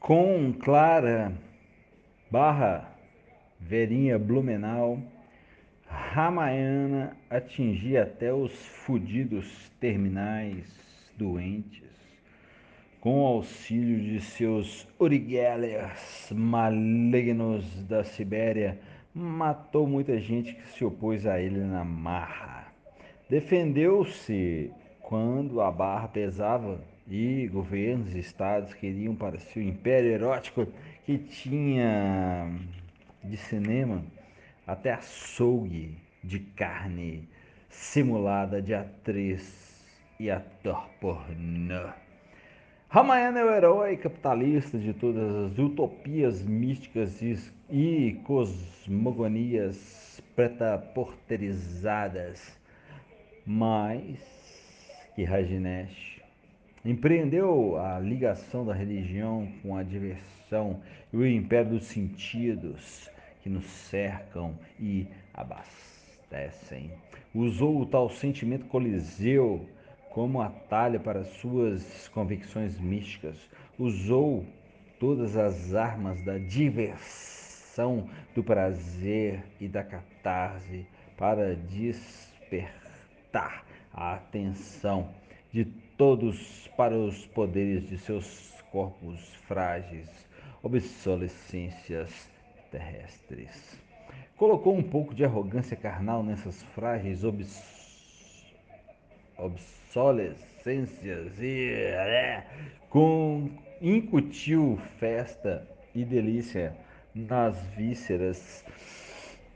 com Clara barra Verinha Blumenau, Ramayana atingia até os fudidos terminais doentes, com auxílio de seus Urigelas malignos da Sibéria, matou muita gente que se opôs a ele na marra. Defendeu-se quando a barra pesava e governos e estados queriam para seu império erótico que tinha de cinema até açougue de carne simulada de atriz e ator pornô. Ramayana é o herói capitalista de todas as utopias místicas e cosmogonias preta-porterizadas, mais que Rajneesh Empreendeu a ligação da religião com a diversão e o império dos sentidos que nos cercam e abastecem. Usou o tal sentimento coliseu como atalho para suas convicções místicas. Usou todas as armas da diversão, do prazer e da catarse para despertar a atenção de todos para os poderes de seus corpos frágeis, obsolescências terrestres. Colocou um pouco de arrogância carnal nessas frágeis obs... obsolescências e é, com incutiu festa e delícia nas vísceras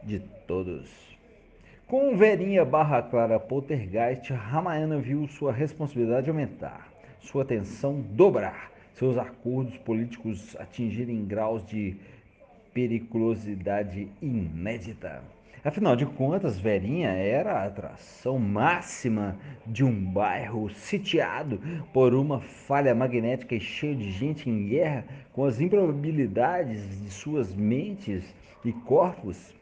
de todos. Com Verinha barra Clara Poltergeist, Ramayana viu sua responsabilidade aumentar, sua tensão dobrar, seus acordos políticos atingirem graus de periculosidade inédita. Afinal de contas, Verinha era a atração máxima de um bairro sitiado por uma falha magnética e cheio de gente em guerra com as improbabilidades de suas mentes e corpos.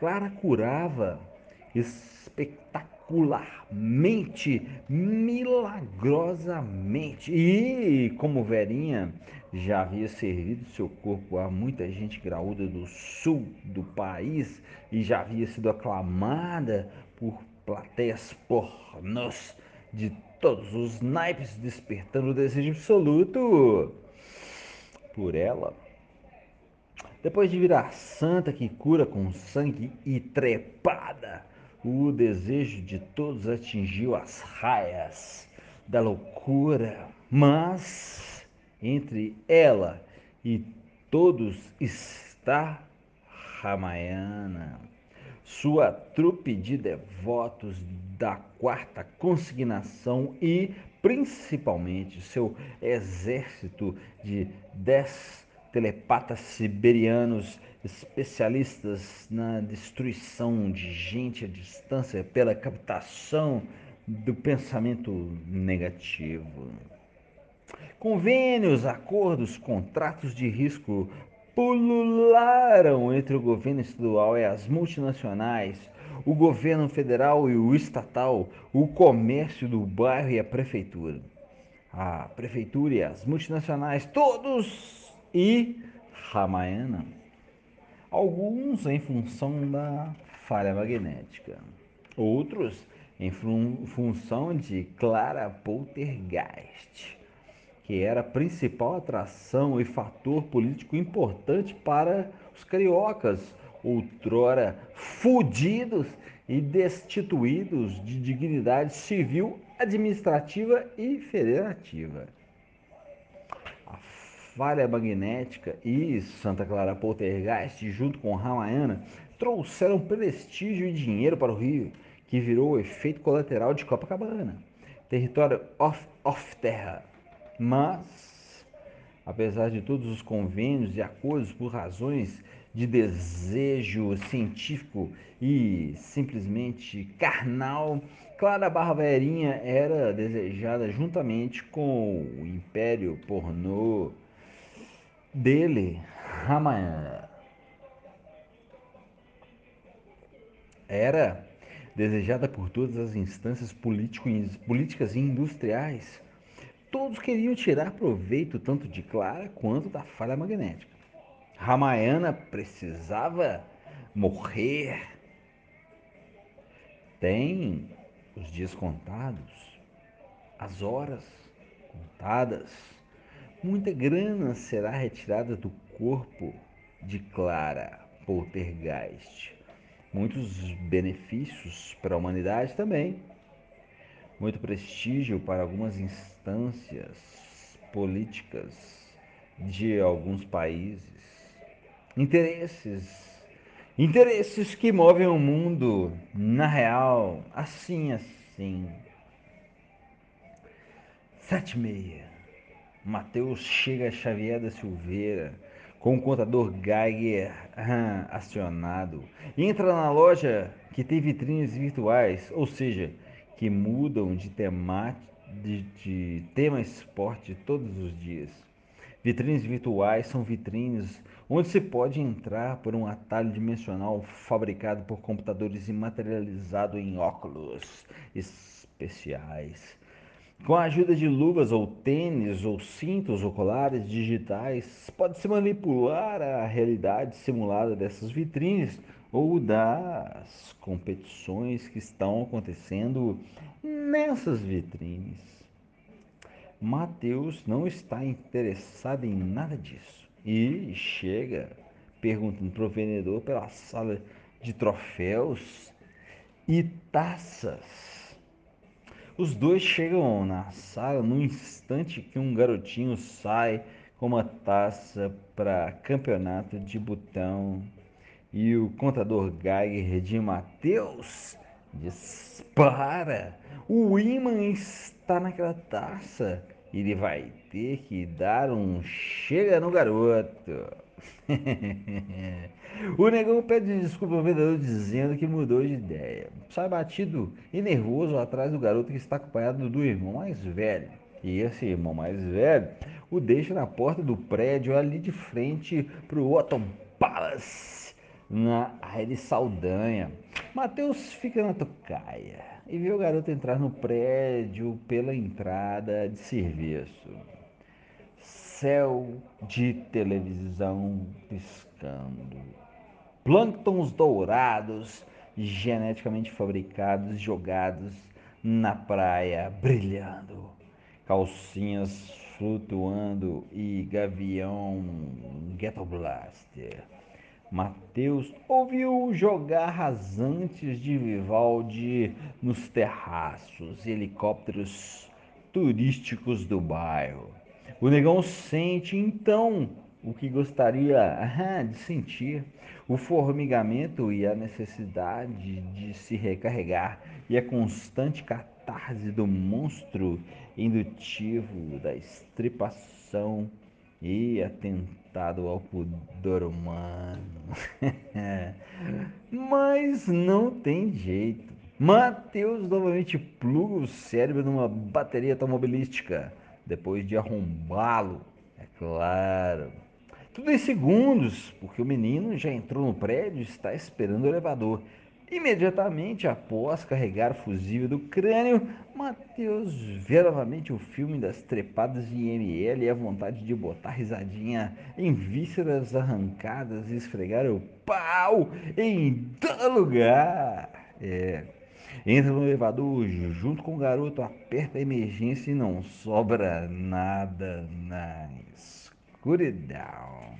Clara curava espetacularmente, milagrosamente. E como Verinha já havia servido seu corpo a muita gente graúda do sul do país e já havia sido aclamada por plateias pornôs de todos os naipes, despertando o desejo absoluto por ela. Depois de virar santa que cura com sangue e trepada, o desejo de todos atingiu as raias da loucura, mas entre ela e todos está Ramayana, sua trupe de devotos da quarta consignação e principalmente seu exército de dez telepatas siberianos especialistas na destruição de gente à distância pela captação do pensamento negativo. Convênios, acordos, contratos de risco pulularam entre o governo estadual e as multinacionais, o governo federal e o estatal, o comércio do bairro e a prefeitura. A prefeitura e as multinacionais, todos e Ramayana alguns em função da falha magnética, outros em fun função de Clara Poltergeist, que era a principal atração e fator político importante para os cariocas, outrora fudidos e destituídos de dignidade civil, administrativa e federativa falha magnética e Santa Clara Poltergeist, junto com Ramayana, trouxeram prestígio e dinheiro para o Rio, que virou o efeito colateral de Copacabana, território off-terra. Mas, apesar de todos os convênios e acordos por razões de desejo científico e simplesmente carnal, Clara Barra Verinha era desejada juntamente com o Império Pornô dele, Ramayana, era desejada por todas as instâncias políticas e industriais, Todos queriam tirar proveito tanto de Clara quanto da falha magnética. Ramayana precisava morrer. Tem os dias contados, as horas contadas. Muita grana será retirada do corpo de Clara Poltergeist. Muitos benefícios para a humanidade também. Muito prestígio para algumas instâncias políticas de alguns países. Interesses Interesses que movem o mundo, na real, assim, assim. Sete e meia. Mateus chega Xavier da Silveira com o contador Geiger acionado. Entra na loja que tem vitrines virtuais, ou seja, que mudam de, tema, de, de tema esporte todos os dias. Vitrines virtuais são vitrines onde se pode entrar por um atalho dimensional fabricado por computadores e materializado em óculos especiais. Com a ajuda de luvas ou tênis ou cintos oculares digitais, pode-se manipular a realidade simulada dessas vitrines ou das competições que estão acontecendo nessas vitrines. Mateus não está interessado em nada disso e chega perguntando para o vendedor pela sala de troféus e taças. Os dois chegam na sala no instante que um garotinho sai com uma taça para campeonato de botão e o contador Geiger de Mateus dispara. O imã está naquela taça ele vai ter que dar um chega no garoto. o negão pede desculpa ao vendedor dizendo que mudou de ideia. Sai batido e nervoso atrás do garoto que está acompanhado do irmão mais velho. E esse irmão mais velho o deixa na porta do prédio ali de frente para o Otton Palace, na Aire Saldanha. Mateus fica na tocaia e viu o garoto entrar no prédio pela entrada de serviço. Céu de televisão piscando. Plânctons dourados, geneticamente fabricados, jogados na praia, brilhando. Calcinhas flutuando e gavião Ghetto Blaster Mateus ouviu jogar rasantes de Vivaldi nos terraços helicópteros turísticos do bairro. O negão sente então o que gostaria de sentir: o formigamento e a necessidade de se recarregar e a constante catarse do monstro indutivo da estripação e atentado ao pudor humano. Mas não tem jeito. Mateus novamente pluga o cérebro numa bateria automobilística, depois de arrombá-lo, é claro. Tudo em segundos, porque o menino já entrou no prédio e está esperando o elevador. Imediatamente após carregar o fusível do crânio, Mateus vê novamente o filme das trepadas de IML e a vontade de botar risadinha em vísceras arrancadas e esfregar o pau em todo lugar. É. Entra no elevador junto com o garoto, aperta a emergência e não sobra nada na escuridão.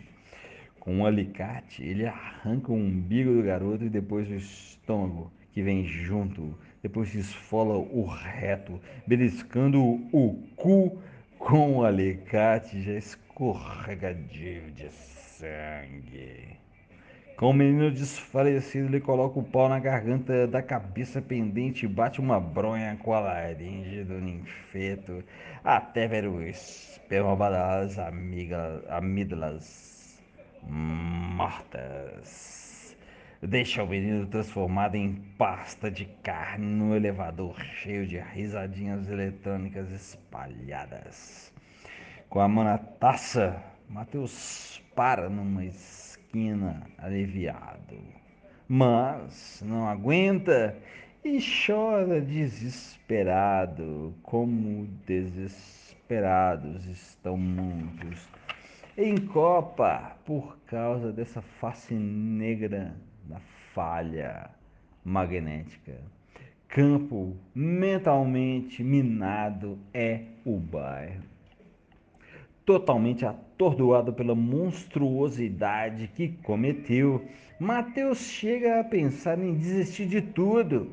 Com um alicate, ele arranca o umbigo do garoto e depois o estômago que vem junto. Depois esfola o reto, beliscando o cu com o alicate já escorregadio de sangue. Com o menino desfalecido, ele coloca o pau na garganta da cabeça pendente e bate uma bronha com a laringe do ninfeto até ver o esperma das amígdalas mortas. Deixa o menino transformado em pasta de carne no elevador cheio de risadinhas eletrônicas espalhadas. Com a mão na taça, Mateus para numa esquina aliviado. Mas não aguenta e chora desesperado, como desesperado desesperados estão muitos. Em Copa, por causa dessa face negra da falha magnética. Campo mentalmente minado é o bairro. Totalmente atordoado pela monstruosidade que cometeu, Mateus chega a pensar em desistir de tudo.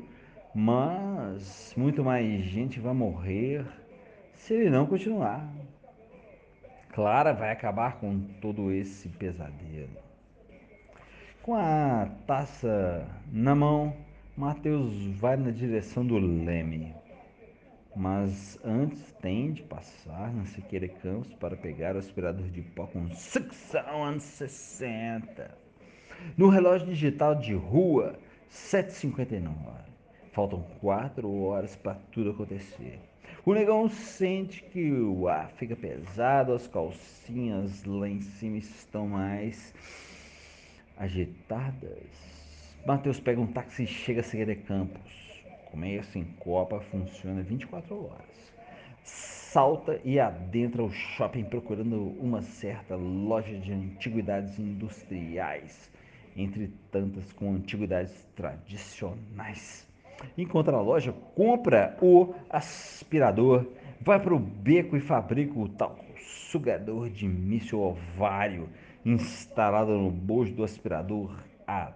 Mas muito mais gente vai morrer se ele não continuar. Clara vai acabar com todo esse pesadelo. Com a taça na mão, Mateus vai na direção do leme. Mas antes tem de passar na Siqueira Campos para pegar o aspirador de pó com sucção anos 60. No relógio digital de rua, 7h59. Faltam quatro horas para tudo acontecer. O negão sente que o ar fica pesado, as calcinhas lá em cima estão mais agitadas. Mateus pega um táxi e chega a Seguir Campos. Comércio em Copa funciona 24 horas. Salta e adentra o shopping procurando uma certa loja de antiguidades industriais, entre tantas com antiguidades tradicionais. Encontra a loja, compra o aspirador, vai para o beco e fabrica o tal sugador de míssil ovário instalado no bojo do aspirador a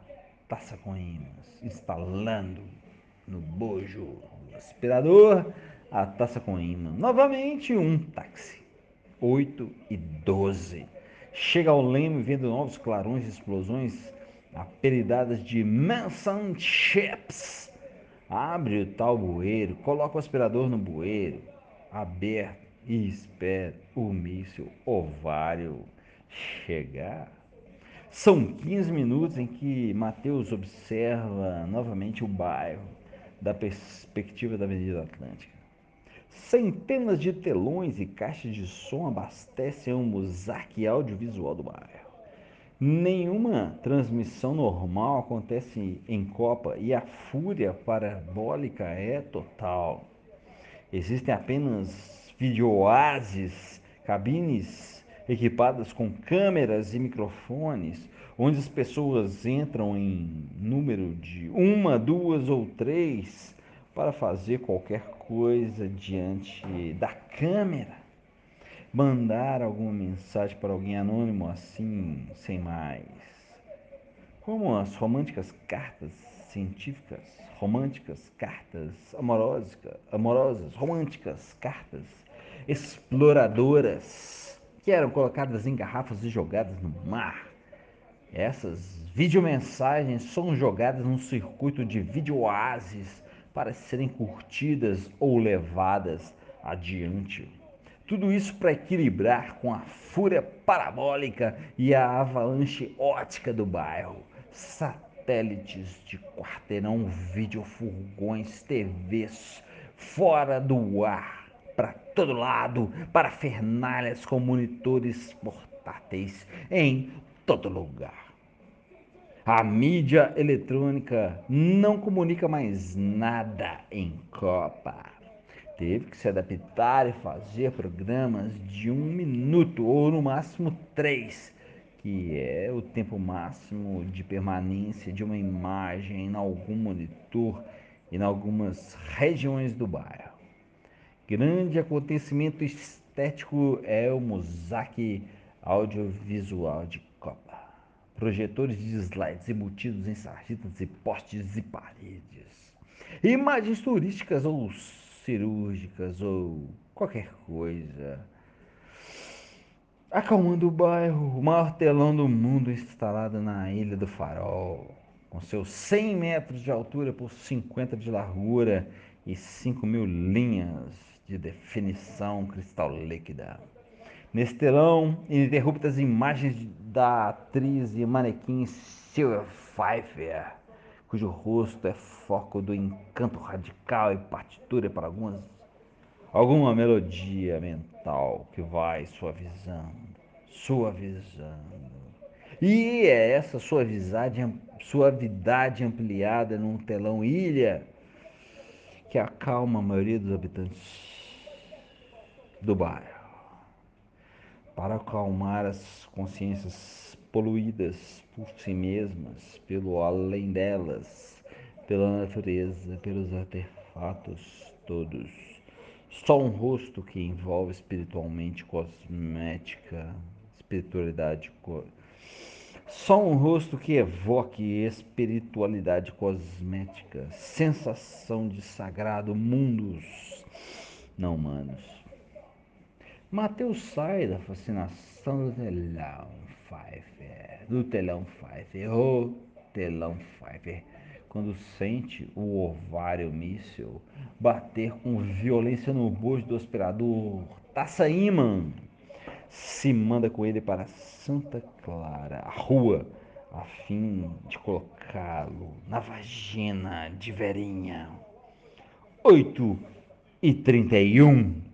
taça com ímãs, instalando no bojo do aspirador a taça com imã. Novamente um táxi. 8 e 12. Chega ao leme vendo novos clarões e explosões apelidadas de Manson Chips. Abre o tal bueiro, coloca o aspirador no bueiro, aberto e espera o míssil ovário chegar. São 15 minutos em que Mateus observa novamente o bairro da perspectiva da Avenida Atlântica. Centenas de telões e caixas de som abastecem o mosaico audiovisual do bairro. Nenhuma transmissão normal acontece em Copa e a fúria parabólica é total. Existem apenas videoases, cabines equipadas com câmeras e microfones, onde as pessoas entram em número de uma, duas ou três para fazer qualquer coisa diante da câmera. Mandar alguma mensagem para alguém anônimo assim, sem mais. Como as românticas cartas científicas, românticas cartas amorosas, amorosas, românticas cartas exploradoras que eram colocadas em garrafas e jogadas no mar. Essas videomensagens são jogadas num circuito de videoases para serem curtidas ou levadas adiante. Tudo isso para equilibrar com a fúria parabólica e a avalanche ótica do bairro. Satélites de quarteirão, videofurgões, TVs fora do ar para todo lado, para fernalhas com monitores portáteis em todo lugar. A mídia eletrônica não comunica mais nada em Copa. Teve que se adaptar e fazer programas de um minuto ou no máximo três, que é o tempo máximo de permanência de uma imagem em algum monitor em algumas regiões do bairro. Grande acontecimento estético é o mosaico audiovisual de Copa. Projetores de slides embutidos em sarjetas e postes e paredes. Imagens turísticas ou cirúrgicas ou qualquer coisa. Acalmando o bairro, o maior telão do mundo instalado na Ilha do Farol, com seus 100 metros de altura por 50 de largura e 5 mil linhas de definição cristal líquida. Nesse telão, ininterruptas imagens da atriz e manequim Silvia Pfeiffer, cujo rosto é foco do encanto radical e partitura para algumas, alguma melodia mental que vai suavizando, suavizando. E é essa suavidade, suavidade ampliada num telão ilha que acalma a maioria dos habitantes do bairro. Para acalmar as consciências poluídas por si mesmas, pelo além delas, pela natureza, pelos artefatos todos. Só um rosto que envolve espiritualmente cosmética, espiritualidade só um rosto que evoque espiritualidade cosmética, sensação de sagrado, mundos não humanos. Mateus sai da fascinação do telão Pfeiffer, do telão Pfeiffer, o telão Pfeiffer, quando sente o ovário míssil bater com violência no bojo do aspirador, taça imã, se manda com ele para Santa Clara, a rua, a fim de colocá-lo na vagina de Verinha. 8 e 31